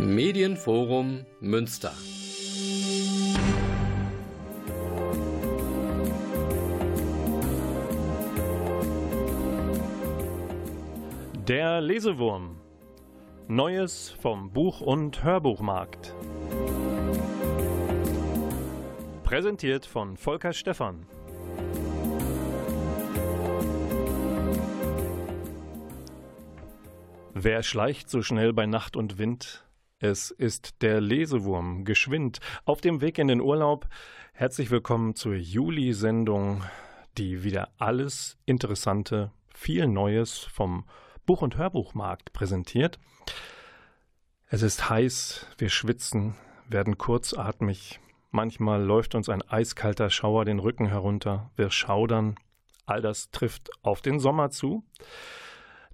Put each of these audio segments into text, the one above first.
Medienforum Münster. Der Lesewurm. Neues vom Buch- und Hörbuchmarkt. Präsentiert von Volker Stephan. Wer schleicht so schnell bei Nacht und Wind? Es ist der Lesewurm, geschwind, auf dem Weg in den Urlaub. Herzlich willkommen zur Juli-Sendung, die wieder alles Interessante, viel Neues vom Buch- und Hörbuchmarkt präsentiert. Es ist heiß, wir schwitzen, werden kurzatmig. Manchmal läuft uns ein eiskalter Schauer den Rücken herunter. Wir schaudern. All das trifft auf den Sommer zu.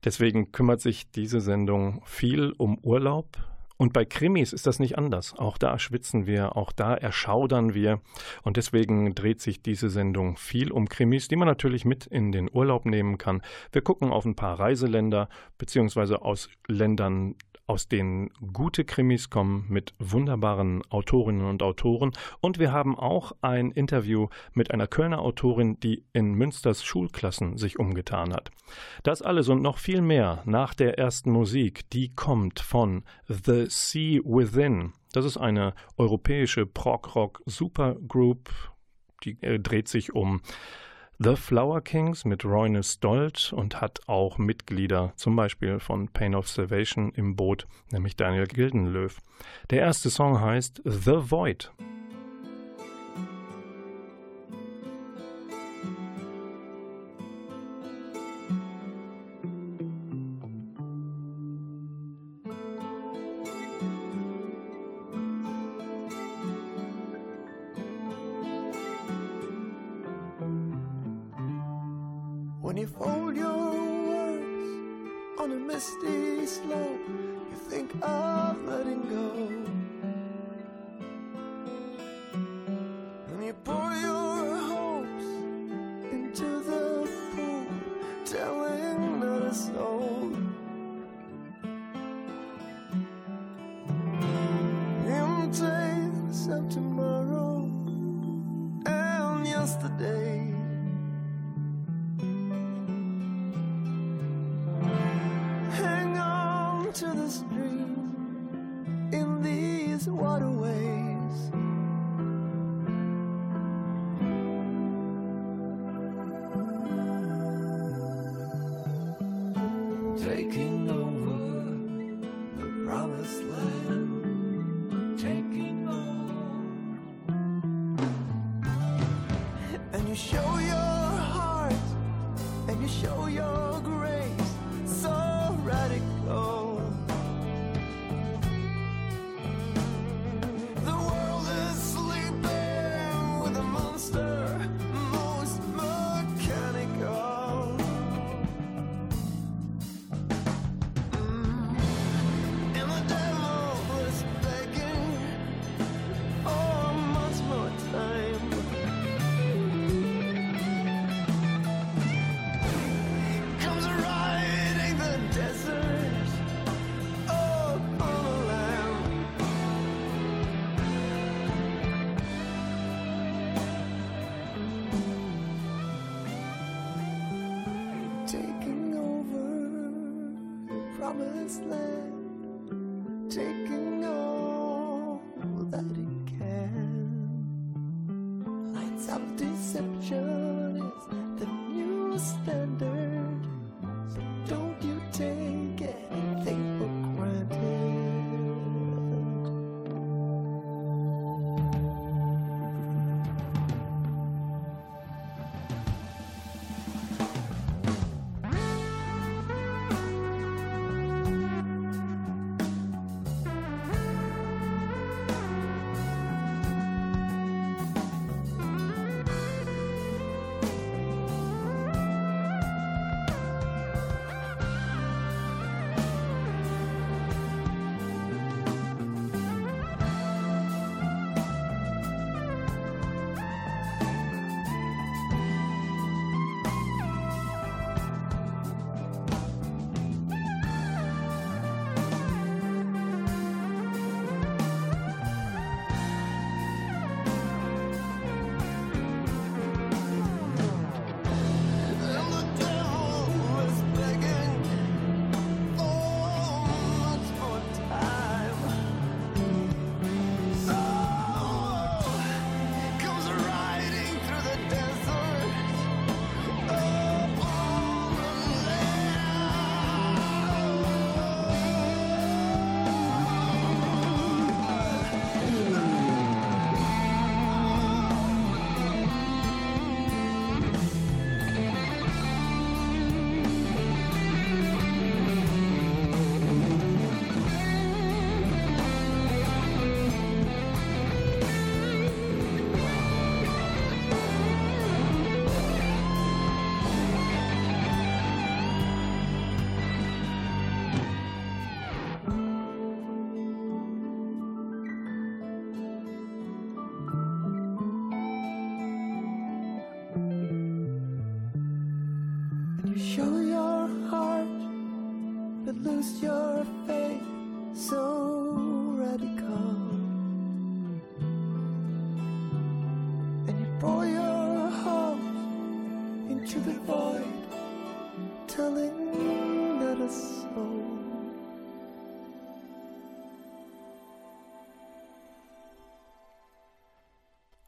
Deswegen kümmert sich diese Sendung viel um Urlaub. Und bei Krimis ist das nicht anders. Auch da schwitzen wir, auch da erschaudern wir. Und deswegen dreht sich diese Sendung viel um Krimis, die man natürlich mit in den Urlaub nehmen kann. Wir gucken auf ein paar Reiseländer, beziehungsweise aus Ländern, aus denen gute Krimis kommen mit wunderbaren Autorinnen und Autoren. Und wir haben auch ein Interview mit einer Kölner Autorin, die in Münsters Schulklassen sich umgetan hat. Das alles und noch viel mehr nach der ersten Musik, die kommt von The Sea Within. Das ist eine europäische Prog-Rock-Supergroup, die äh, dreht sich um The Flower Kings mit Royne Stolt und hat auch Mitglieder, zum Beispiel von Pain of Salvation im Boot, nämlich Daniel Gildenlöw. Der erste Song heißt The Void.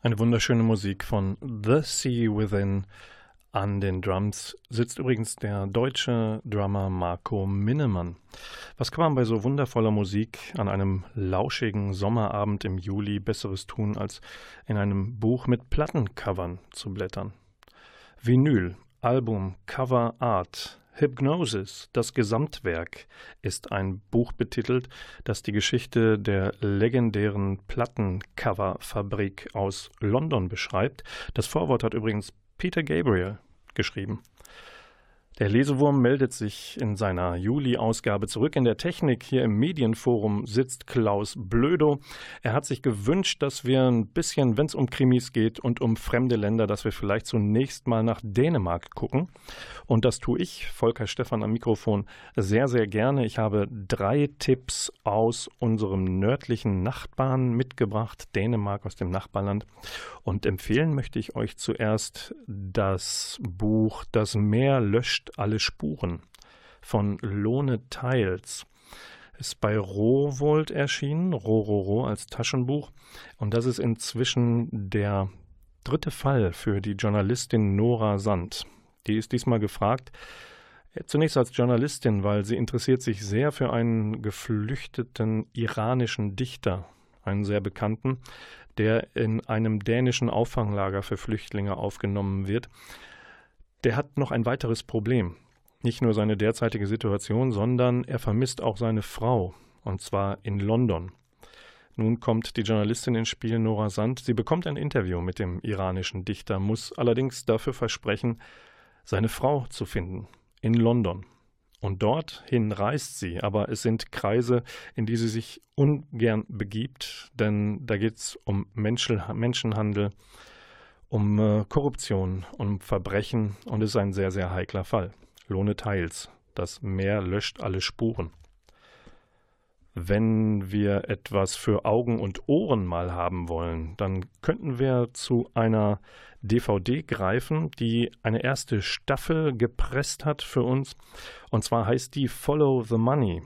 Eine wunderschöne Musik von The Sea Within. An den Drums sitzt übrigens der deutsche Drummer Marco Minnemann. Was kann man bei so wundervoller Musik an einem lauschigen Sommerabend im Juli Besseres tun, als in einem Buch mit Plattencovern zu blättern? Vinyl, Album, Cover Art, Hypnosis, das Gesamtwerk, ist ein Buch betitelt, das die Geschichte der legendären Plattencoverfabrik aus London beschreibt. Das Vorwort hat übrigens Peter Gabriel geschrieben. Der Lesewurm meldet sich in seiner Juli-Ausgabe zurück. In der Technik hier im Medienforum sitzt Klaus Blödo. Er hat sich gewünscht, dass wir ein bisschen, wenn es um Krimis geht und um fremde Länder, dass wir vielleicht zunächst mal nach Dänemark gucken. Und das tue ich, Volker Stephan am Mikrofon, sehr, sehr gerne. Ich habe drei Tipps aus unserem nördlichen Nachbarn mitgebracht, Dänemark aus dem Nachbarland. Und empfehlen möchte ich euch zuerst das Buch Das Meer löscht alle Spuren von Lone Tiles. Ist bei Rowold erschienen, Rororo als Taschenbuch. Und das ist inzwischen der dritte Fall für die Journalistin Nora Sand. Die ist diesmal gefragt, Zunächst als Journalistin, weil sie interessiert sich sehr für einen geflüchteten iranischen Dichter, einen sehr bekannten, der in einem dänischen Auffanglager für Flüchtlinge aufgenommen wird der hat noch ein weiteres Problem. Nicht nur seine derzeitige Situation, sondern er vermisst auch seine Frau, und zwar in London. Nun kommt die Journalistin ins Spiel, Nora Sand. Sie bekommt ein Interview mit dem iranischen Dichter, muss allerdings dafür versprechen, seine Frau zu finden in London. Und dorthin reist sie, aber es sind Kreise, in die sie sich ungern begibt, denn da geht es um Menschenhandel, um äh, Korruption, um Verbrechen und ist ein sehr, sehr heikler Fall. Lohne teils. Das Meer löscht alle Spuren. Wenn wir etwas für Augen und Ohren mal haben wollen, dann könnten wir zu einer DVD greifen, die eine erste Staffel gepresst hat für uns. Und zwar heißt die Follow the Money.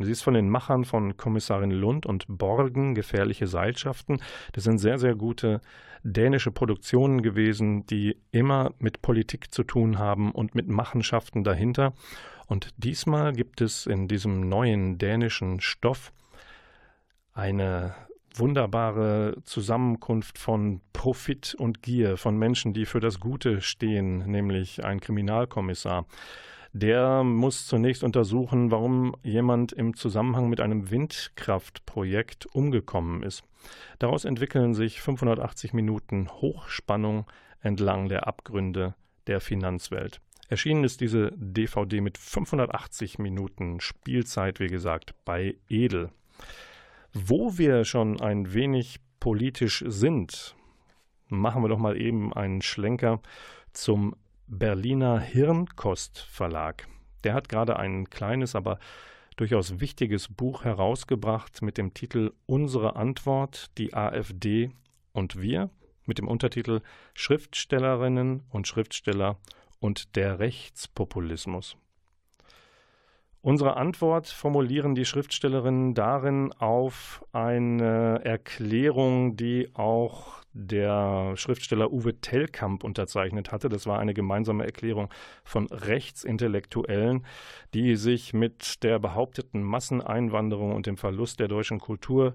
Sie ist von den Machern von Kommissarin Lund und Borgen, gefährliche Seilschaften. Das sind sehr, sehr gute dänische Produktionen gewesen, die immer mit Politik zu tun haben und mit Machenschaften dahinter. Und diesmal gibt es in diesem neuen dänischen Stoff eine wunderbare Zusammenkunft von Profit und Gier, von Menschen, die für das Gute stehen, nämlich ein Kriminalkommissar, der muss zunächst untersuchen, warum jemand im Zusammenhang mit einem Windkraftprojekt umgekommen ist. Daraus entwickeln sich 580 Minuten Hochspannung entlang der Abgründe der Finanzwelt. Erschienen ist diese DVD mit 580 Minuten Spielzeit, wie gesagt, bei Edel. Wo wir schon ein wenig politisch sind, machen wir doch mal eben einen Schlenker zum Berliner Hirnkost Verlag. Der hat gerade ein kleines, aber durchaus wichtiges Buch herausgebracht mit dem Titel Unsere Antwort, die AfD und wir, mit dem Untertitel Schriftstellerinnen und Schriftsteller und der Rechtspopulismus. Unsere Antwort formulieren die Schriftstellerinnen darin auf eine Erklärung, die auch der Schriftsteller Uwe Tellkamp unterzeichnet hatte. Das war eine gemeinsame Erklärung von Rechtsintellektuellen, die sich mit der behaupteten Masseneinwanderung und dem Verlust der deutschen Kultur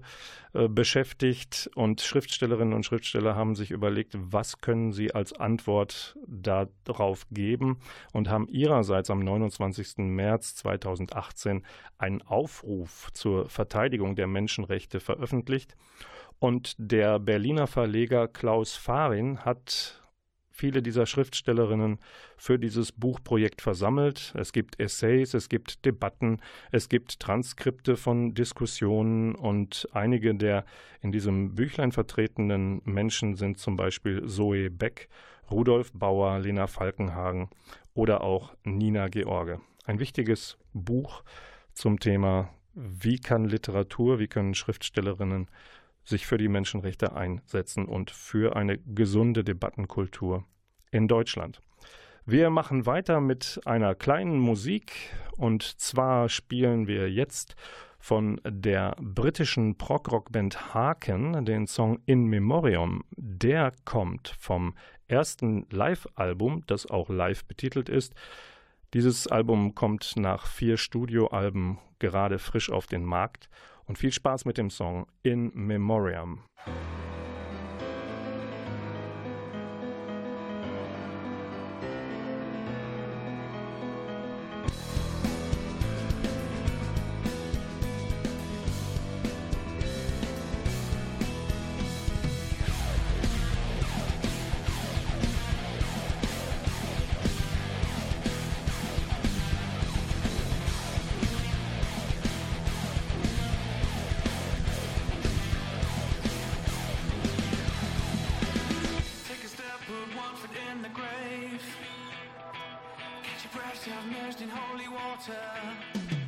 äh, beschäftigt. Und Schriftstellerinnen und Schriftsteller haben sich überlegt, was können sie als Antwort darauf geben und haben ihrerseits am 29. März 2018 einen Aufruf zur Verteidigung der Menschenrechte veröffentlicht. Und der Berliner Verleger Klaus Farin hat viele dieser Schriftstellerinnen für dieses Buchprojekt versammelt. Es gibt Essays, es gibt Debatten, es gibt Transkripte von Diskussionen und einige der in diesem Büchlein vertretenen Menschen sind zum Beispiel Zoe Beck, Rudolf Bauer, Lena Falkenhagen oder auch Nina George. Ein wichtiges Buch zum Thema wie kann Literatur, wie können Schriftstellerinnen sich für die Menschenrechte einsetzen und für eine gesunde Debattenkultur in Deutschland. Wir machen weiter mit einer kleinen Musik und zwar spielen wir jetzt von der britischen Prog-Rock-Band Haken den Song In Memoriam. Der kommt vom ersten Live-Album, das auch live betitelt ist. Dieses Album kommt nach vier Studioalben gerade frisch auf den Markt und viel Spaß mit dem Song In Memoriam. Dankjewel. Good to see so many of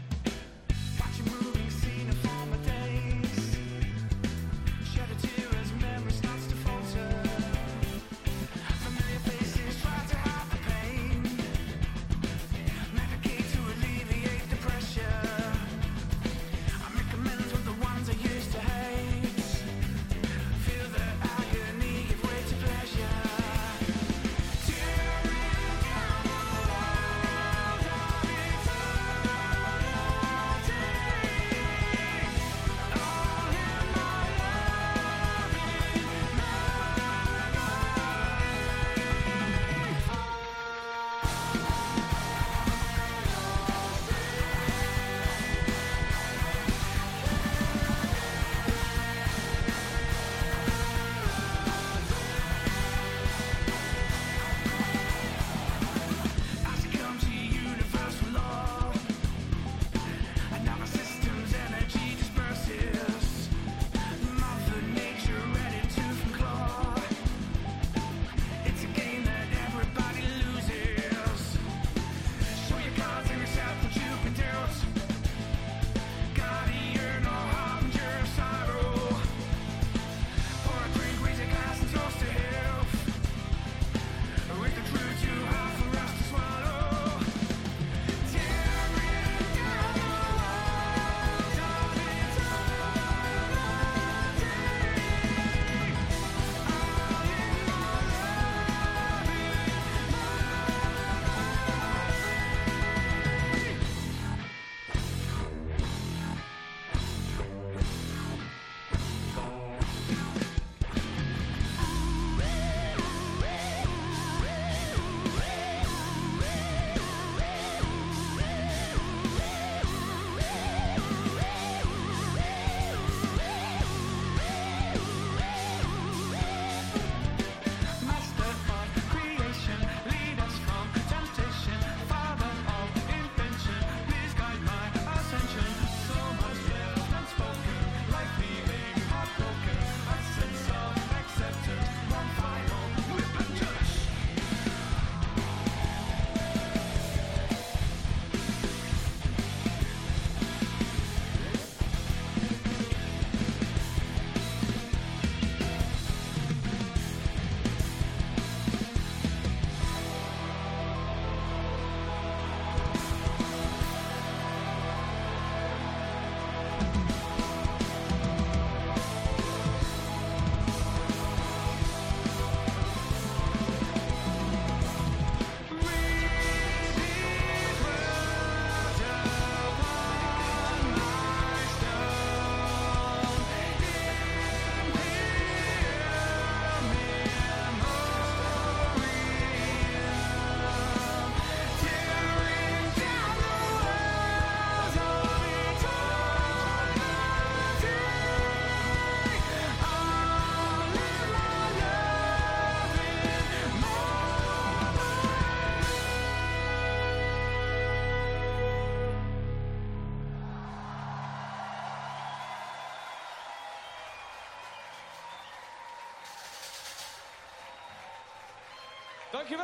you.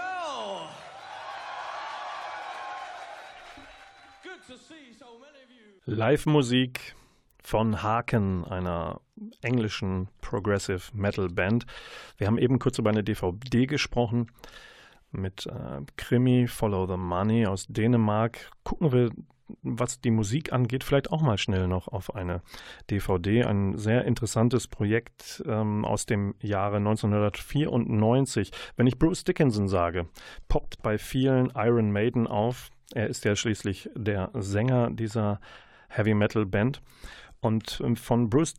Live-Musik von Haken, einer englischen Progressive Metal Band. Wir haben eben kurz über eine DVD gesprochen mit äh, Krimi Follow the Money aus Dänemark. Gucken wir, was die Musik angeht, vielleicht auch mal schnell noch auf eine DVD. Ein sehr interessantes Projekt ähm, aus dem Jahre 1994. Wenn ich Bruce Dickinson sage, poppt bei vielen Iron Maiden auf. Er ist ja schließlich der Sänger dieser Heavy Metal Band. Und ähm, von Bruce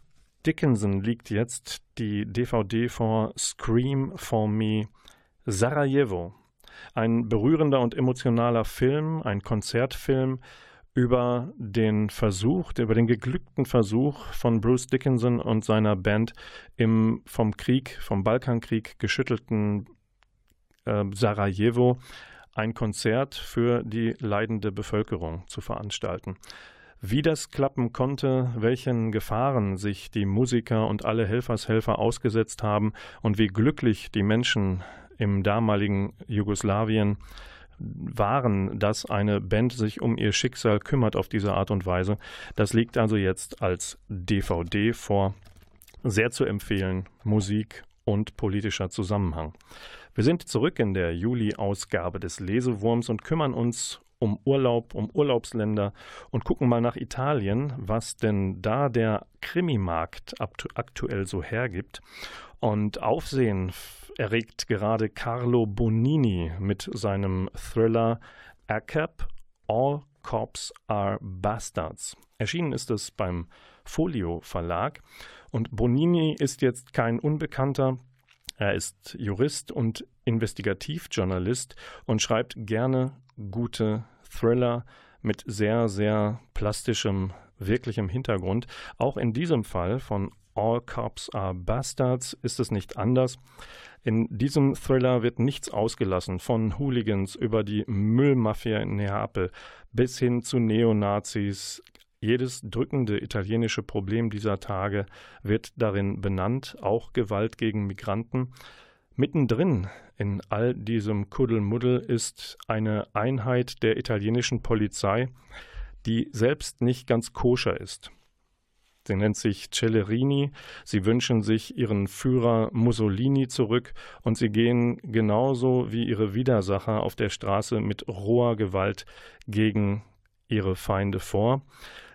Dickinson liegt jetzt die DVD vor Scream for Me Sarajevo. Ein berührender und emotionaler Film, ein Konzertfilm über den Versuch, über den geglückten Versuch von Bruce Dickinson und seiner Band im vom Krieg, vom Balkankrieg geschüttelten äh, Sarajevo ein Konzert für die leidende Bevölkerung zu veranstalten. Wie das klappen konnte, welchen Gefahren sich die Musiker und alle Helfershelfer ausgesetzt haben und wie glücklich die Menschen im damaligen Jugoslawien waren, dass eine Band sich um ihr Schicksal kümmert auf diese Art und Weise. Das liegt also jetzt als DVD vor. Sehr zu empfehlen, Musik und politischer Zusammenhang. Wir sind zurück in der Juli-Ausgabe des Lesewurms und kümmern uns um Urlaub, um Urlaubsländer und gucken mal nach Italien, was denn da der Krimimarkt aktuell so hergibt. Und Aufsehen erregt gerade Carlo Bonini mit seinem Thriller ACAP All Cops Are Bastards. Erschienen ist es beim Folio Verlag und Bonini ist jetzt kein Unbekannter. Er ist Jurist und Investigativjournalist und schreibt gerne gute Thriller mit sehr, sehr plastischem, wirklichem Hintergrund. Auch in diesem Fall von All Cops Are Bastards ist es nicht anders. In diesem Thriller wird nichts ausgelassen, von Hooligans über die Müllmafia in Neapel bis hin zu Neonazis. Jedes drückende italienische Problem dieser Tage wird darin benannt, auch Gewalt gegen Migranten. Mittendrin in all diesem Kuddelmuddel ist eine Einheit der italienischen Polizei, die selbst nicht ganz koscher ist. Sie nennt sich Cellerini. Sie wünschen sich ihren Führer Mussolini zurück und sie gehen genauso wie ihre Widersacher auf der Straße mit roher Gewalt gegen ihre Feinde vor.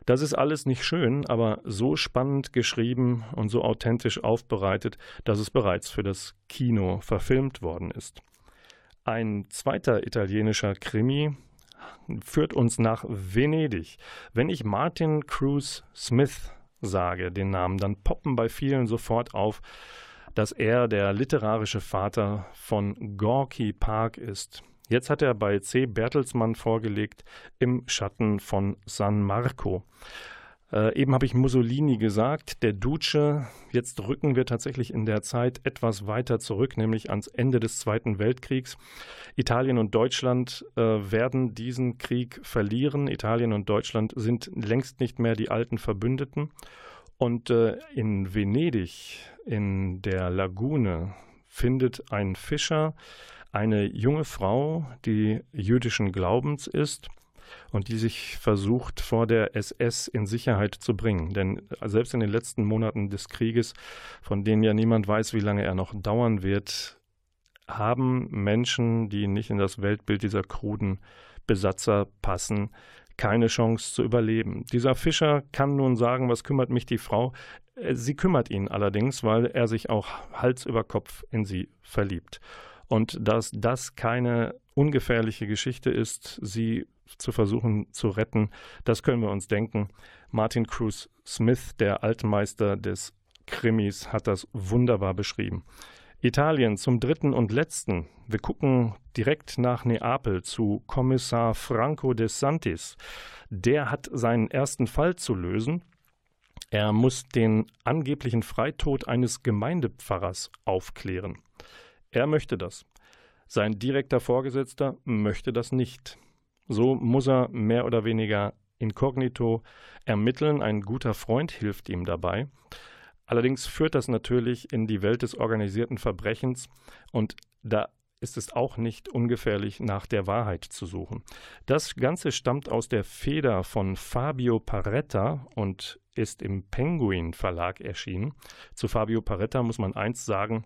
Das ist alles nicht schön, aber so spannend geschrieben und so authentisch aufbereitet, dass es bereits für das Kino verfilmt worden ist. Ein zweiter italienischer Krimi führt uns nach Venedig. Wenn ich Martin Cruz Smith sage, den Namen, dann poppen bei vielen sofort auf, dass er der literarische Vater von Gorky Park ist. Jetzt hat er bei C. Bertelsmann vorgelegt im Schatten von San Marco. Äh, eben habe ich Mussolini gesagt, der Duce. Jetzt rücken wir tatsächlich in der Zeit etwas weiter zurück, nämlich ans Ende des Zweiten Weltkriegs. Italien und Deutschland äh, werden diesen Krieg verlieren. Italien und Deutschland sind längst nicht mehr die alten Verbündeten. Und äh, in Venedig, in der Lagune, findet ein Fischer eine junge Frau, die jüdischen Glaubens ist und die sich versucht, vor der SS in Sicherheit zu bringen. Denn selbst in den letzten Monaten des Krieges, von denen ja niemand weiß, wie lange er noch dauern wird, haben Menschen, die nicht in das Weltbild dieser kruden Besatzer passen, keine Chance zu überleben. Dieser Fischer kann nun sagen, was kümmert mich die Frau? Sie kümmert ihn allerdings, weil er sich auch Hals über Kopf in sie verliebt. Und dass das keine ungefährliche Geschichte ist, sie zu versuchen zu retten, das können wir uns denken. Martin Cruz Smith, der Altmeister des Krimis, hat das wunderbar beschrieben. Italien zum dritten und letzten. Wir gucken direkt nach Neapel zu Kommissar Franco de Santis. Der hat seinen ersten Fall zu lösen. Er muss den angeblichen Freitod eines Gemeindepfarrers aufklären. Er möchte das. Sein direkter Vorgesetzter möchte das nicht. So muss er mehr oder weniger inkognito ermitteln. Ein guter Freund hilft ihm dabei. Allerdings führt das natürlich in die Welt des organisierten Verbrechens und da ist es auch nicht ungefährlich, nach der Wahrheit zu suchen. Das Ganze stammt aus der Feder von Fabio Paretta und ist im Penguin Verlag erschienen. Zu Fabio Paretta muss man eins sagen,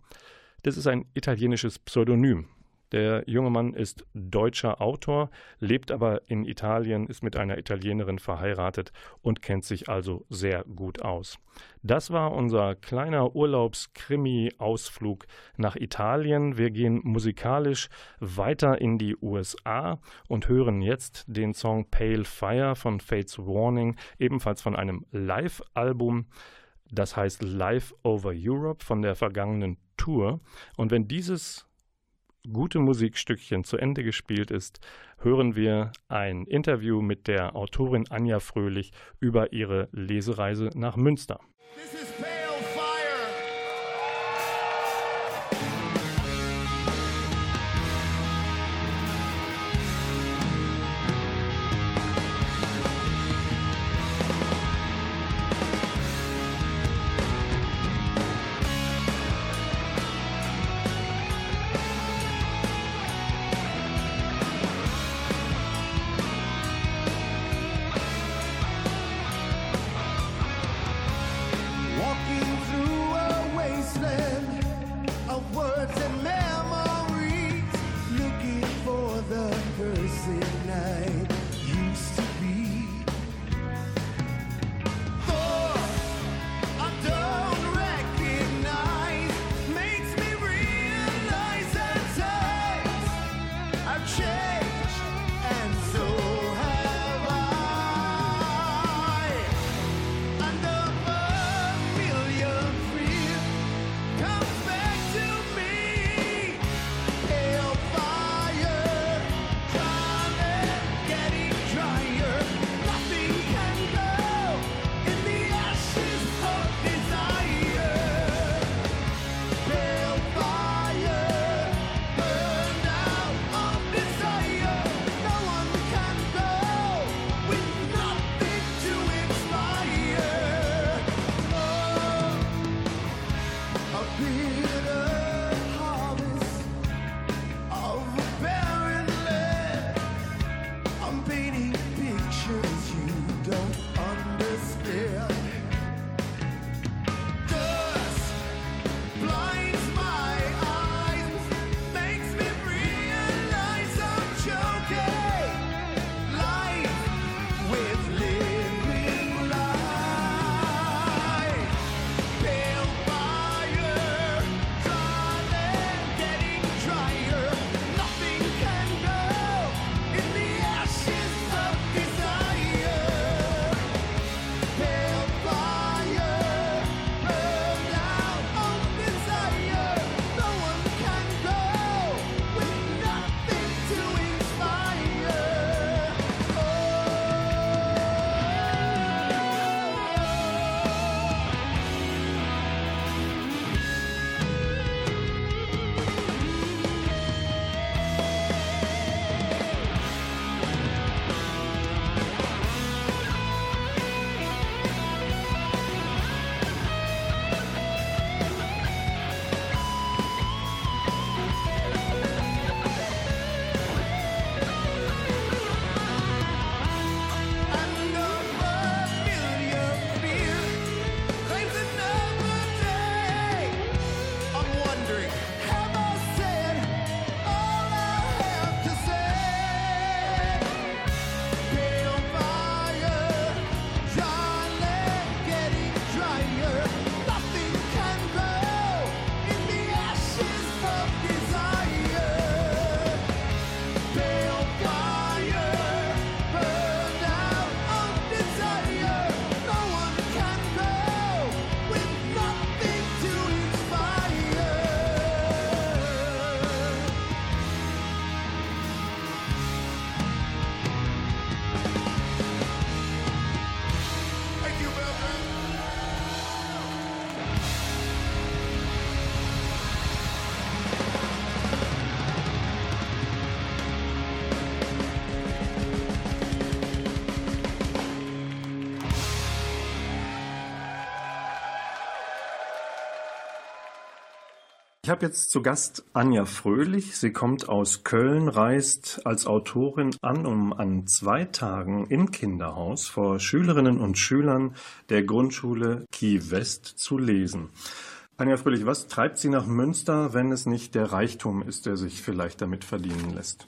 das ist ein italienisches Pseudonym. Der junge Mann ist deutscher Autor, lebt aber in Italien, ist mit einer Italienerin verheiratet und kennt sich also sehr gut aus. Das war unser kleiner Urlaubskrimi-Ausflug nach Italien. Wir gehen musikalisch weiter in die USA und hören jetzt den Song Pale Fire von Fates Warning, ebenfalls von einem Live-Album. Das heißt Live Over Europe von der vergangenen Tour. Und wenn dieses gute Musikstückchen zu Ende gespielt ist, hören wir ein Interview mit der Autorin Anja Fröhlich über ihre Lesereise nach Münster. Ich habe jetzt zu Gast Anja Fröhlich. Sie kommt aus Köln, reist als Autorin an, um an zwei Tagen im Kinderhaus vor Schülerinnen und Schülern der Grundschule Kiel West zu lesen. Anja Fröhlich, was treibt Sie nach Münster, wenn es nicht der Reichtum ist, der sich vielleicht damit verdienen lässt?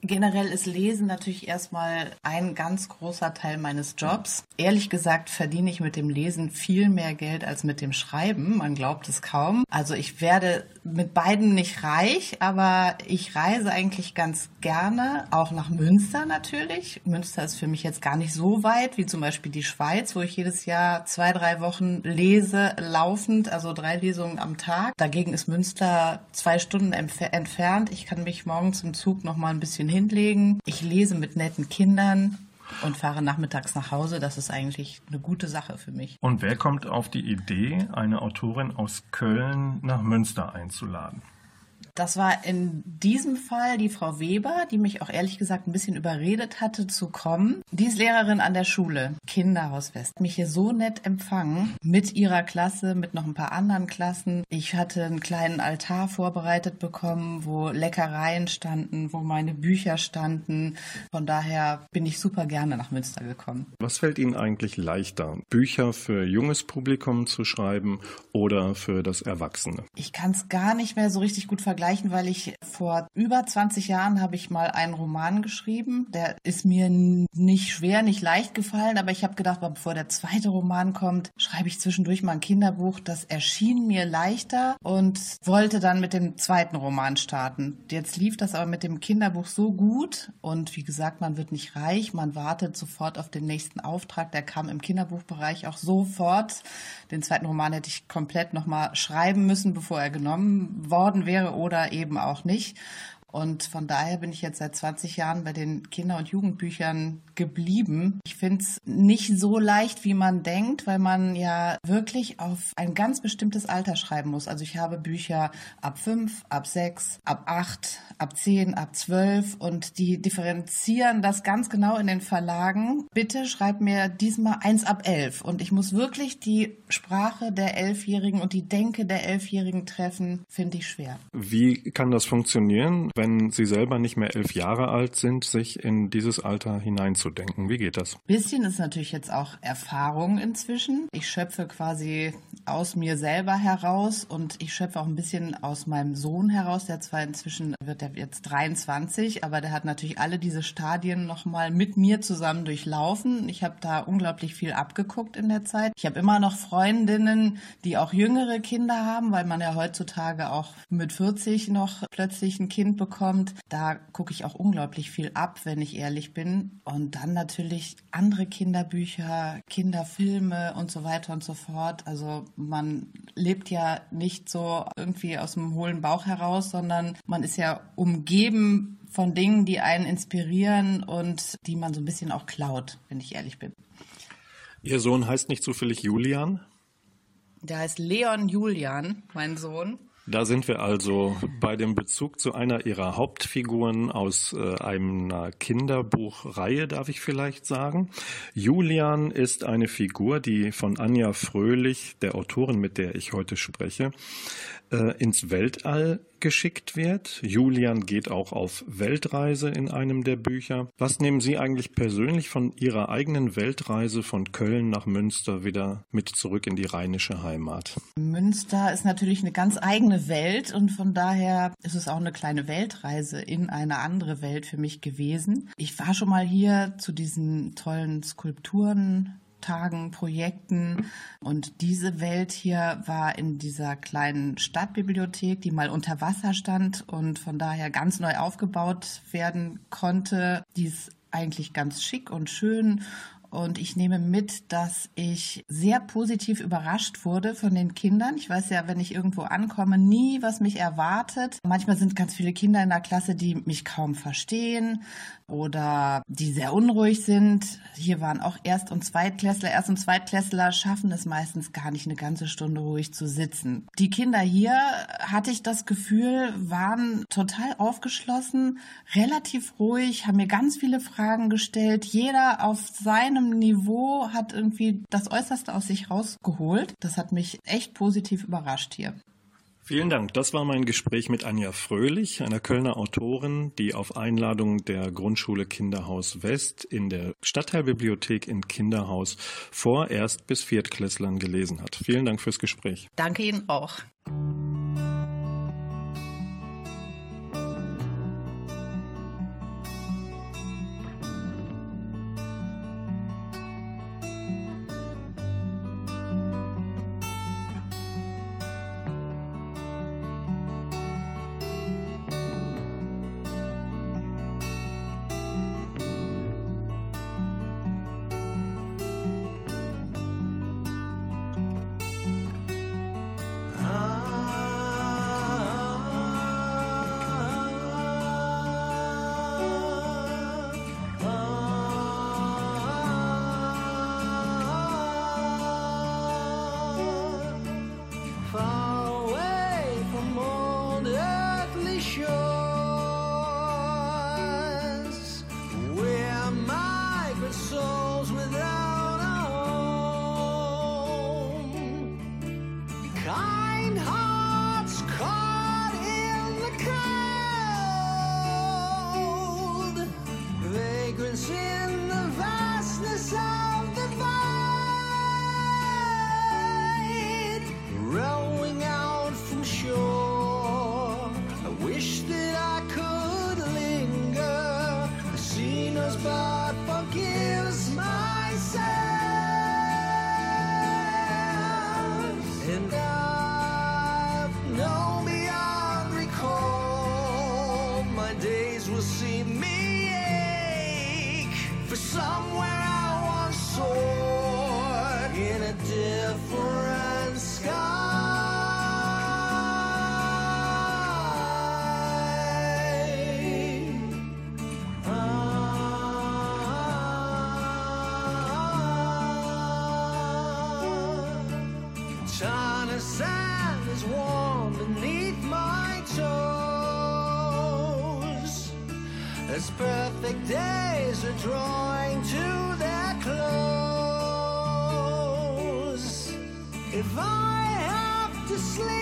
Generell ist Lesen natürlich erstmal ein ganz großer Teil meines Jobs. Ehrlich gesagt verdiene ich mit dem Lesen viel mehr Geld als mit dem Schreiben. Man glaubt es kaum. Also ich werde mit beiden nicht reich, aber ich reise eigentlich ganz gerne, auch nach Münster natürlich. Münster ist für mich jetzt gar nicht so weit wie zum Beispiel die Schweiz, wo ich jedes Jahr zwei, drei Wochen lese, laufend, also drei Lesungen am Tag. Dagegen ist Münster zwei Stunden entfernt. Ich kann mich morgens im Zug noch mal ein bisschen schön hinlegen. Ich lese mit netten Kindern und fahre nachmittags nach Hause. Das ist eigentlich eine gute Sache für mich. Und wer kommt auf die Idee, eine Autorin aus Köln nach Münster einzuladen? Das war in diesem Fall die Frau Weber, die mich auch ehrlich gesagt ein bisschen überredet hatte zu kommen. Die ist Lehrerin an der Schule, Kinderhaus West. Mich hier so nett empfangen mit ihrer Klasse, mit noch ein paar anderen Klassen. Ich hatte einen kleinen Altar vorbereitet bekommen, wo Leckereien standen, wo meine Bücher standen. Von daher bin ich super gerne nach Münster gekommen. Was fällt Ihnen eigentlich leichter, Bücher für junges Publikum zu schreiben oder für das Erwachsene? Ich kann es gar nicht mehr so richtig gut vergleichen vergleichen, weil ich vor über 20 Jahren habe ich mal einen Roman geschrieben. Der ist mir nicht schwer, nicht leicht gefallen, aber ich habe gedacht, bevor der zweite Roman kommt, schreibe ich zwischendurch mal ein Kinderbuch. Das erschien mir leichter und wollte dann mit dem zweiten Roman starten. Jetzt lief das aber mit dem Kinderbuch so gut und wie gesagt, man wird nicht reich, man wartet sofort auf den nächsten Auftrag. Der kam im Kinderbuchbereich auch sofort. Den zweiten Roman hätte ich komplett nochmal schreiben müssen, bevor er genommen worden wäre oder eben auch nicht. Und von daher bin ich jetzt seit 20 Jahren bei den Kinder- und Jugendbüchern geblieben. Ich finde es nicht so leicht, wie man denkt, weil man ja wirklich auf ein ganz bestimmtes Alter schreiben muss. Also ich habe Bücher ab 5, ab 6, ab 8, ab 10, ab 12 und die differenzieren das ganz genau in den Verlagen. Bitte schreib mir diesmal eins ab 11 und ich muss wirklich die Sprache der Elfjährigen und die Denke der Elfjährigen treffen, finde ich schwer. Wie kann das funktionieren? Wenn Sie selber nicht mehr elf Jahre alt sind, sich in dieses Alter hineinzudenken? Wie geht das? Bisschen ist natürlich jetzt auch Erfahrung inzwischen. Ich schöpfe quasi aus mir selber heraus und ich schöpfe auch ein bisschen aus meinem Sohn heraus. Der zwar inzwischen wird er jetzt 23, aber der hat natürlich alle diese Stadien nochmal mit mir zusammen durchlaufen. Ich habe da unglaublich viel abgeguckt in der Zeit. Ich habe immer noch Freundinnen, die auch jüngere Kinder haben, weil man ja heutzutage auch mit 40 noch plötzlich ein Kind bekommt bekommt. Da gucke ich auch unglaublich viel ab, wenn ich ehrlich bin. Und dann natürlich andere Kinderbücher, Kinderfilme und so weiter und so fort. Also man lebt ja nicht so irgendwie aus dem hohlen Bauch heraus, sondern man ist ja umgeben von Dingen, die einen inspirieren und die man so ein bisschen auch klaut, wenn ich ehrlich bin. Ihr Sohn heißt nicht zufällig Julian? Der heißt Leon Julian, mein Sohn. Da sind wir also bei dem Bezug zu einer ihrer Hauptfiguren aus äh, einer Kinderbuchreihe, darf ich vielleicht sagen. Julian ist eine Figur, die von Anja Fröhlich, der Autorin, mit der ich heute spreche, äh, ins Weltall geschickt wird. Julian geht auch auf Weltreise in einem der Bücher. Was nehmen Sie eigentlich persönlich von Ihrer eigenen Weltreise von Köln nach Münster wieder mit zurück in die rheinische Heimat? Münster ist natürlich eine ganz eigene Welt und von daher ist es auch eine kleine Weltreise in eine andere Welt für mich gewesen. Ich war schon mal hier zu diesen tollen Skulpturen Tagen, Projekten. Und diese Welt hier war in dieser kleinen Stadtbibliothek, die mal unter Wasser stand und von daher ganz neu aufgebaut werden konnte. Die ist eigentlich ganz schick und schön und ich nehme mit, dass ich sehr positiv überrascht wurde von den Kindern. Ich weiß ja, wenn ich irgendwo ankomme, nie, was mich erwartet. Manchmal sind ganz viele Kinder in der Klasse, die mich kaum verstehen oder die sehr unruhig sind. Hier waren auch Erst- und Zweitklässler. Erst- und Zweitklässler schaffen es meistens gar nicht, eine ganze Stunde ruhig zu sitzen. Die Kinder hier, hatte ich das Gefühl, waren total aufgeschlossen, relativ ruhig, haben mir ganz viele Fragen gestellt. Jeder auf seine seinem Niveau hat irgendwie das Äußerste aus sich rausgeholt. Das hat mich echt positiv überrascht hier. Vielen Dank. Das war mein Gespräch mit Anja Fröhlich, einer Kölner Autorin, die auf Einladung der Grundschule Kinderhaus West in der Stadtteilbibliothek in Kinderhaus vor Erst- bis Viertklässlern gelesen hat. Vielen Dank fürs Gespräch. Danke Ihnen auch. drawing to their close. If I have to sleep.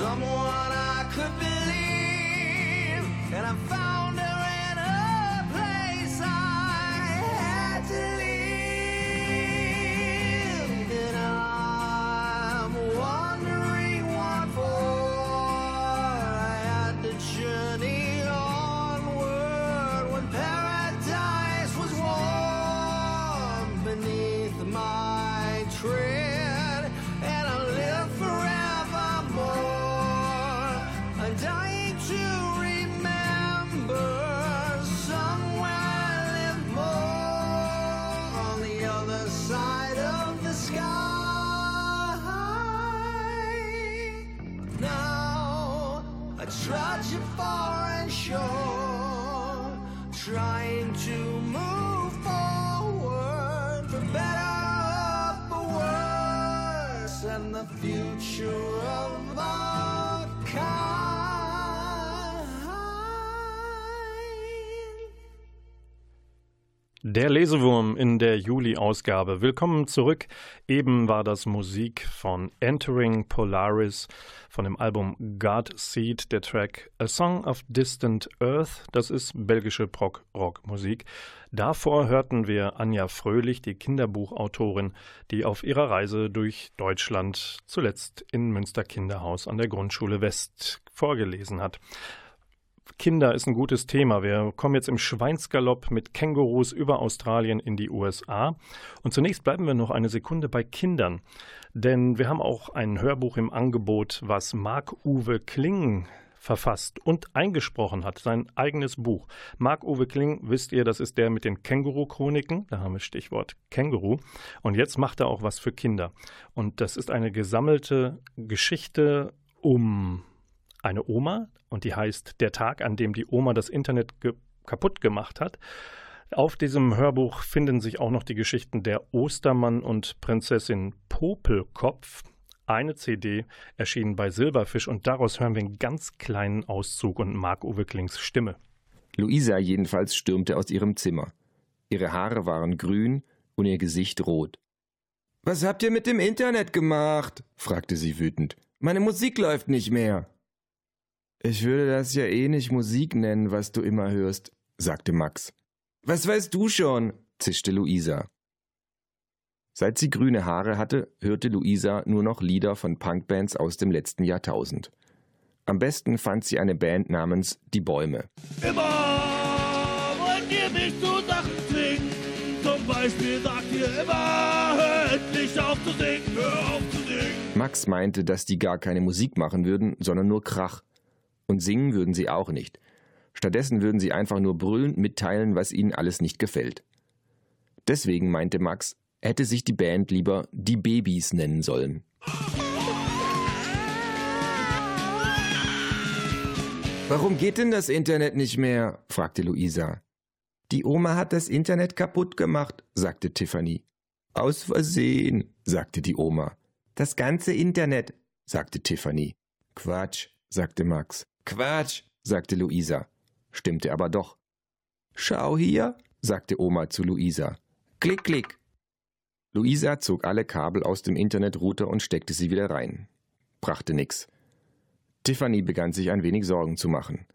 someone I could believe, and I found. Der Lesewurm in der Juli-Ausgabe. Willkommen zurück. Eben war das Musik von Entering Polaris von dem Album God Seed, der Track A Song of Distant Earth. Das ist belgische Prog-Rock-Musik. Davor hörten wir Anja Fröhlich, die Kinderbuchautorin, die auf ihrer Reise durch Deutschland zuletzt in Münster Kinderhaus an der Grundschule West vorgelesen hat. Kinder ist ein gutes Thema. Wir kommen jetzt im Schweinsgalopp mit Kängurus über Australien in die USA. Und zunächst bleiben wir noch eine Sekunde bei Kindern. Denn wir haben auch ein Hörbuch im Angebot, was Marc-Uwe Kling verfasst und eingesprochen hat, sein eigenes Buch. Marc-Uwe Kling, wisst ihr, das ist der mit den Känguru-Chroniken, da haben wir Stichwort Känguru. Und jetzt macht er auch was für Kinder. Und das ist eine gesammelte Geschichte um eine Oma und die heißt Der Tag, an dem die Oma das Internet ge kaputt gemacht hat. Auf diesem Hörbuch finden sich auch noch die Geschichten der Ostermann und Prinzessin Popelkopf. Eine CD erschienen bei Silberfisch und daraus hören wir einen ganz kleinen Auszug und Marc-Uwe Klings Stimme. Luisa jedenfalls stürmte aus ihrem Zimmer. Ihre Haare waren grün und ihr Gesicht rot. Was habt ihr mit dem Internet gemacht? fragte sie wütend. Meine Musik läuft nicht mehr. Ich würde das ja eh nicht Musik nennen, was du immer hörst, sagte Max. Was weißt du schon? zischte Luisa. Seit sie grüne Haare hatte, hörte Luisa nur noch Lieder von Punkbands aus dem letzten Jahrtausend. Am besten fand sie eine Band namens Die Bäume. Immer wollt ihr mich zu Sachen zwingen. Zum Beispiel sagt ihr immer, hör endlich auf zu singen, hör auf zu singen. Max meinte, dass die gar keine Musik machen würden, sondern nur Krach. Und singen würden sie auch nicht. Stattdessen würden sie einfach nur brüllend mitteilen, was ihnen alles nicht gefällt. Deswegen meinte Max, hätte sich die Band lieber die Babys nennen sollen. Warum geht denn das Internet nicht mehr? fragte Luisa. Die Oma hat das Internet kaputt gemacht, sagte Tiffany. Aus Versehen, sagte die Oma. Das ganze Internet, sagte Tiffany. Quatsch, sagte Max. Quatsch, sagte Luisa, stimmte aber doch. Schau hier, sagte Oma zu Luisa. Klick, klick. Luisa zog alle Kabel aus dem Internetrouter und steckte sie wieder rein. Brachte nix. Tiffany begann sich ein wenig Sorgen zu machen.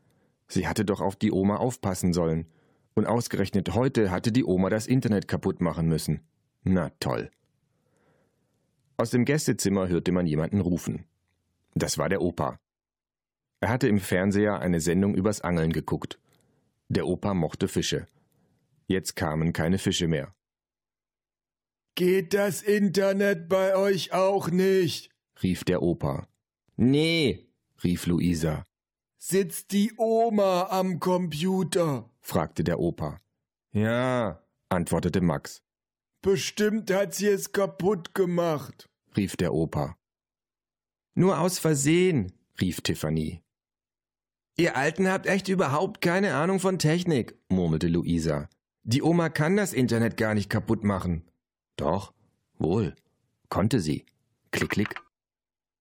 Sie hatte doch auf die Oma aufpassen sollen. Und ausgerechnet heute hatte die Oma das Internet kaputt machen müssen. Na toll. Aus dem Gästezimmer hörte man jemanden rufen. Das war der Opa. Er hatte im Fernseher eine Sendung übers Angeln geguckt. Der Opa mochte Fische. Jetzt kamen keine Fische mehr. Geht das Internet bei euch auch nicht? rief der Opa. Nee, rief Luisa. Sitzt die Oma am Computer? fragte der Opa. Ja, antwortete Max. Bestimmt hat sie es kaputt gemacht, rief der Opa. Nur aus Versehen, rief Tiffany. Ihr Alten habt echt überhaupt keine Ahnung von Technik, murmelte Luisa. Die Oma kann das Internet gar nicht kaputt machen. Doch, wohl, konnte sie. Klick, klick,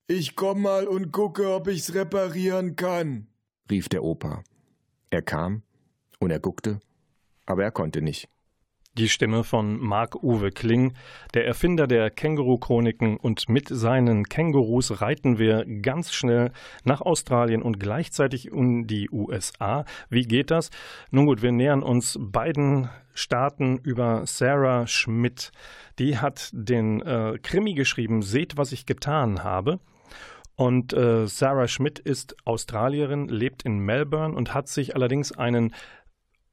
Ich komm mal und gucke, ob ich's reparieren kann. rief der Opa. Er kam und er guckte, aber er konnte nicht. Die Stimme von Marc-Uwe Kling, der Erfinder der Känguru-Chroniken und mit seinen Kängurus reiten wir ganz schnell nach Australien und gleichzeitig in die USA. Wie geht das? Nun gut, wir nähern uns beiden Staaten über Sarah Schmidt. Die hat den äh, Krimi geschrieben, Seht, was ich getan habe. Und äh, Sarah Schmidt ist Australierin, lebt in Melbourne und hat sich allerdings einen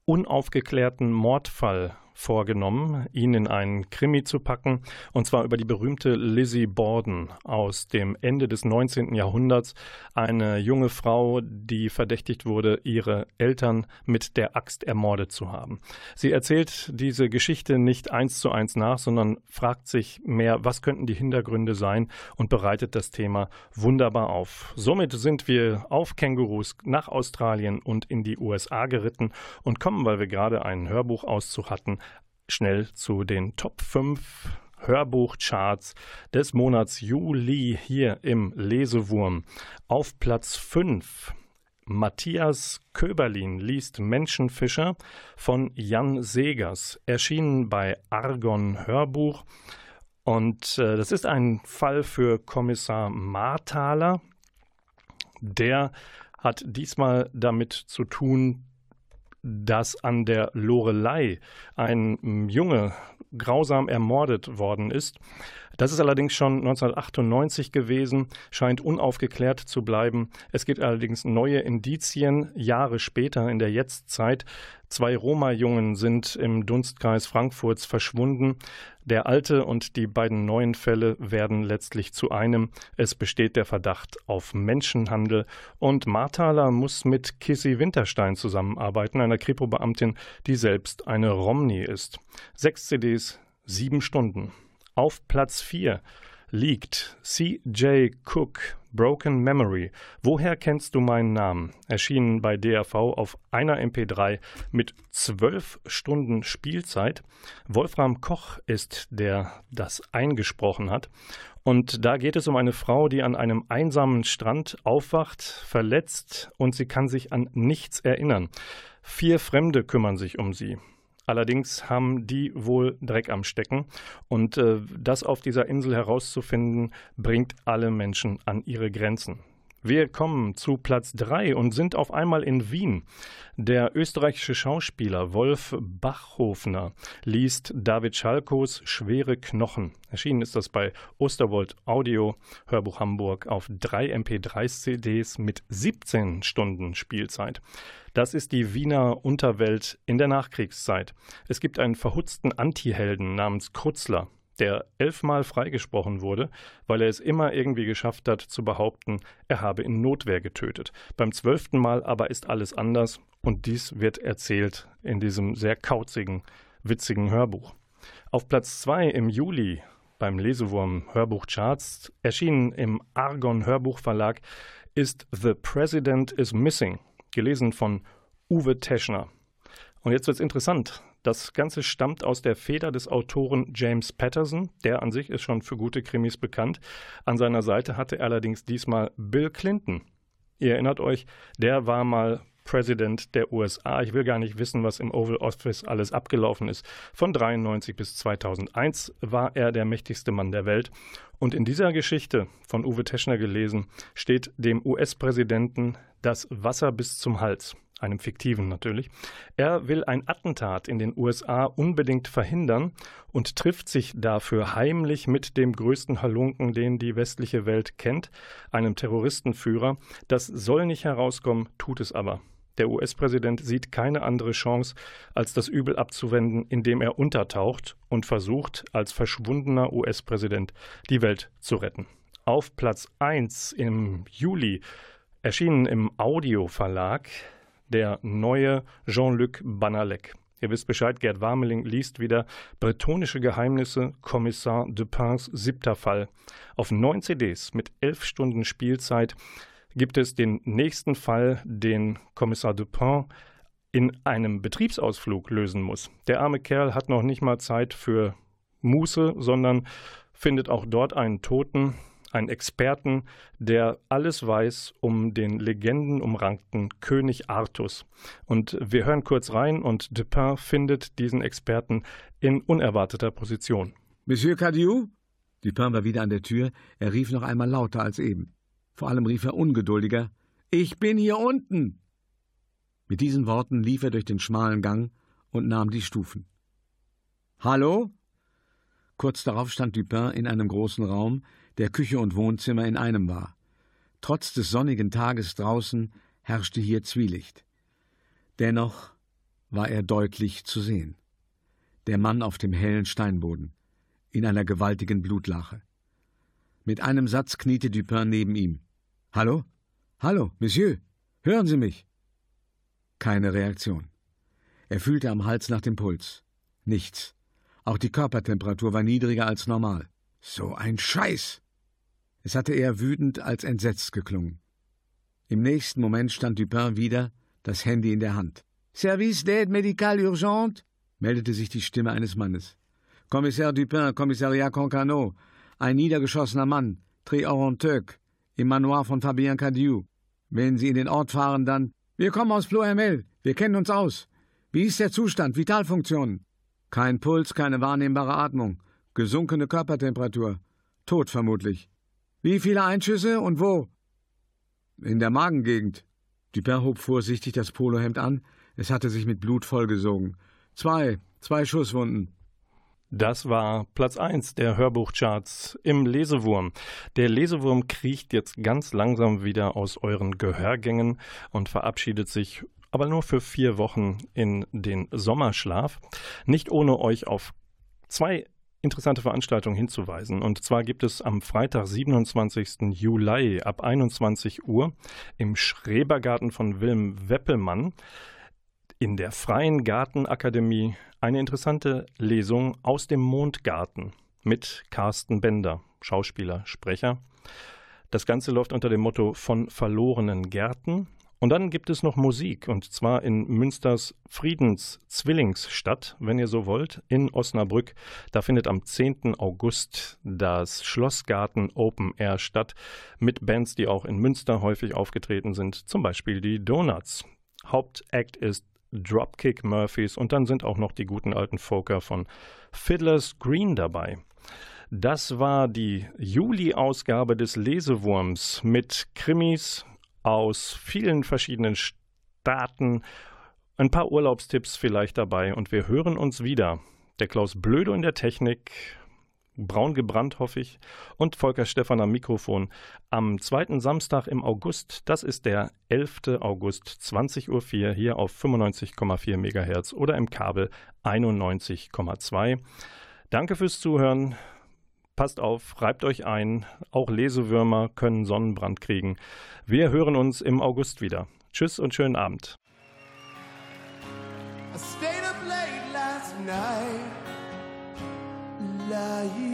unaufgeklärten Mordfall vorgenommen, ihn in einen Krimi zu packen, und zwar über die berühmte Lizzie Borden aus dem Ende des 19. Jahrhunderts, eine junge Frau, die verdächtigt wurde, ihre Eltern mit der Axt ermordet zu haben. Sie erzählt diese Geschichte nicht eins zu eins nach, sondern fragt sich mehr, was könnten die Hintergründe sein und bereitet das Thema wunderbar auf. Somit sind wir auf Kängurus nach Australien und in die USA geritten und kommen, weil wir gerade einen Hörbuchauszug hatten, schnell zu den Top 5 Hörbuchcharts des Monats Juli hier im Lesewurm. Auf Platz 5 Matthias Köberlin liest Menschenfischer von Jan Segers, erschienen bei Argon Hörbuch. Und äh, das ist ein Fall für Kommissar Marthaler. Der hat diesmal damit zu tun, dass an der Lorelei ein Junge grausam ermordet worden ist. Das ist allerdings schon 1998 gewesen, scheint unaufgeklärt zu bleiben. Es gibt allerdings neue Indizien Jahre später in der Jetztzeit. Zwei Roma-Jungen sind im Dunstkreis Frankfurts verschwunden. Der alte und die beiden neuen Fälle werden letztlich zu einem. Es besteht der Verdacht auf Menschenhandel und Marthaler muss mit Kissy Winterstein zusammenarbeiten, einer Kripo-Beamtin, die selbst eine Romney ist. Sechs CDs, sieben Stunden. Auf Platz 4 liegt C.J. Cook Broken Memory. Woher kennst du meinen Namen? Erschienen bei DRV auf einer MP3 mit zwölf Stunden Spielzeit. Wolfram Koch ist der das eingesprochen hat. Und da geht es um eine Frau, die an einem einsamen Strand aufwacht, verletzt und sie kann sich an nichts erinnern. Vier Fremde kümmern sich um sie. Allerdings haben die wohl Dreck am Stecken. Und äh, das auf dieser Insel herauszufinden, bringt alle Menschen an ihre Grenzen. Wir kommen zu Platz 3 und sind auf einmal in Wien. Der österreichische Schauspieler Wolf Bachhofner liest David Schalkos Schwere Knochen. Erschienen ist das bei Osterwold Audio, Hörbuch Hamburg, auf drei MP3-CDs mit 17 Stunden Spielzeit. Das ist die Wiener Unterwelt in der Nachkriegszeit. Es gibt einen verhutzten Antihelden namens Krutzler der elfmal freigesprochen wurde, weil er es immer irgendwie geschafft hat zu behaupten, er habe in Notwehr getötet. Beim zwölften Mal aber ist alles anders und dies wird erzählt in diesem sehr kauzigen, witzigen Hörbuch. Auf Platz zwei im Juli beim Lesewurm Hörbuchcharts, erschienen im Argon Hörbuchverlag, ist The President is Missing, gelesen von Uwe Teschner. Und jetzt wird es interessant. Das Ganze stammt aus der Feder des Autoren James Patterson, der an sich ist schon für gute Krimis bekannt. An seiner Seite hatte er allerdings diesmal Bill Clinton. Ihr erinnert euch, der war mal Präsident der USA. Ich will gar nicht wissen, was im Oval Office alles abgelaufen ist. Von 93 bis 2001 war er der mächtigste Mann der Welt. Und in dieser Geschichte, von Uwe Teschner gelesen, steht dem US-Präsidenten das Wasser bis zum Hals einem fiktiven natürlich. Er will ein Attentat in den USA unbedingt verhindern und trifft sich dafür heimlich mit dem größten Halunken, den die westliche Welt kennt, einem Terroristenführer. Das soll nicht herauskommen, tut es aber. Der US-Präsident sieht keine andere Chance, als das Übel abzuwenden, indem er untertaucht und versucht, als verschwundener US-Präsident die Welt zu retten. Auf Platz 1 im Juli erschienen im Audioverlag der neue Jean-Luc Banalek. Ihr wisst Bescheid, Gerd Warmeling liest wieder Bretonische Geheimnisse, Kommissar Dupins siebter Fall. Auf neun CDs mit elf Stunden Spielzeit gibt es den nächsten Fall, den Kommissar Dupin in einem Betriebsausflug lösen muss. Der arme Kerl hat noch nicht mal Zeit für Muße, sondern findet auch dort einen Toten, einen Experten, der alles weiß um den legendenumrankten König Artus. Und wir hören kurz rein und Dupin findet diesen Experten in unerwarteter Position. Monsieur Cadieu? Dupin war wieder an der Tür. Er rief noch einmal lauter als eben. Vor allem rief er ungeduldiger: Ich bin hier unten! Mit diesen Worten lief er durch den schmalen Gang und nahm die Stufen. Hallo? Kurz darauf stand Dupin in einem großen Raum, der Küche und Wohnzimmer in einem war. Trotz des sonnigen Tages draußen herrschte hier Zwielicht. Dennoch war er deutlich zu sehen. Der Mann auf dem hellen Steinboden, in einer gewaltigen Blutlache. Mit einem Satz kniete Dupin neben ihm. Hallo? Hallo, Monsieur, hören Sie mich? Keine Reaktion. Er fühlte am Hals nach dem Puls. Nichts. Auch die Körpertemperatur war niedriger als normal. So ein Scheiß! Es hatte eher wütend als entsetzt geklungen. Im nächsten Moment stand Dupin wieder, das Handy in der Hand. Service d'aide médicale urgente? meldete sich die Stimme eines Mannes. Kommissar Dupin, Kommissariat Concarneau. Ein niedergeschossener Mann, Très Oranteuc, im Manoir von Fabien Cadieu. Wenn Sie in den Ort fahren, dann. Wir kommen aus Ploermel. Wir kennen uns aus. Wie ist der Zustand? Vitalfunktionen? Kein Puls, keine wahrnehmbare Atmung. Gesunkene Körpertemperatur. Tot vermutlich. Wie viele Einschüsse und wo? In der Magengegend. Dupin hob vorsichtig das Polohemd an. Es hatte sich mit Blut vollgesogen. Zwei, zwei Schusswunden. Das war Platz 1 der Hörbuchcharts im Lesewurm. Der Lesewurm kriecht jetzt ganz langsam wieder aus euren Gehörgängen und verabschiedet sich aber nur für vier Wochen in den Sommerschlaf. Nicht ohne euch auf zwei interessante Veranstaltungen hinzuweisen. Und zwar gibt es am Freitag, 27. Juli ab 21 Uhr im Schrebergarten von Wilm Weppelmann in der Freien Gartenakademie eine interessante Lesung aus dem Mondgarten mit Carsten Bender, Schauspieler, Sprecher. Das Ganze läuft unter dem Motto von verlorenen Gärten. Und dann gibt es noch Musik, und zwar in Münsters Friedenszwillingsstadt, wenn ihr so wollt, in Osnabrück. Da findet am 10. August das Schlossgarten Open Air statt, mit Bands, die auch in Münster häufig aufgetreten sind, zum Beispiel die Donuts. Hauptact ist Dropkick Murphys und dann sind auch noch die guten alten Folker von Fiddler's Green dabei. Das war die Juli-Ausgabe des Lesewurms mit Krimis, aus vielen verschiedenen Staaten. Ein paar Urlaubstipps vielleicht dabei und wir hören uns wieder. Der Klaus Blödo in der Technik, braun gebrannt hoffe ich, und Volker Stephan am Mikrofon am zweiten Samstag im August. Das ist der 11. August, 20.04 Uhr hier auf 95,4 MHz oder im Kabel 91,2. Danke fürs Zuhören. Passt auf, reibt euch ein. Auch Lesewürmer können Sonnenbrand kriegen. Wir hören uns im August wieder. Tschüss und schönen Abend. I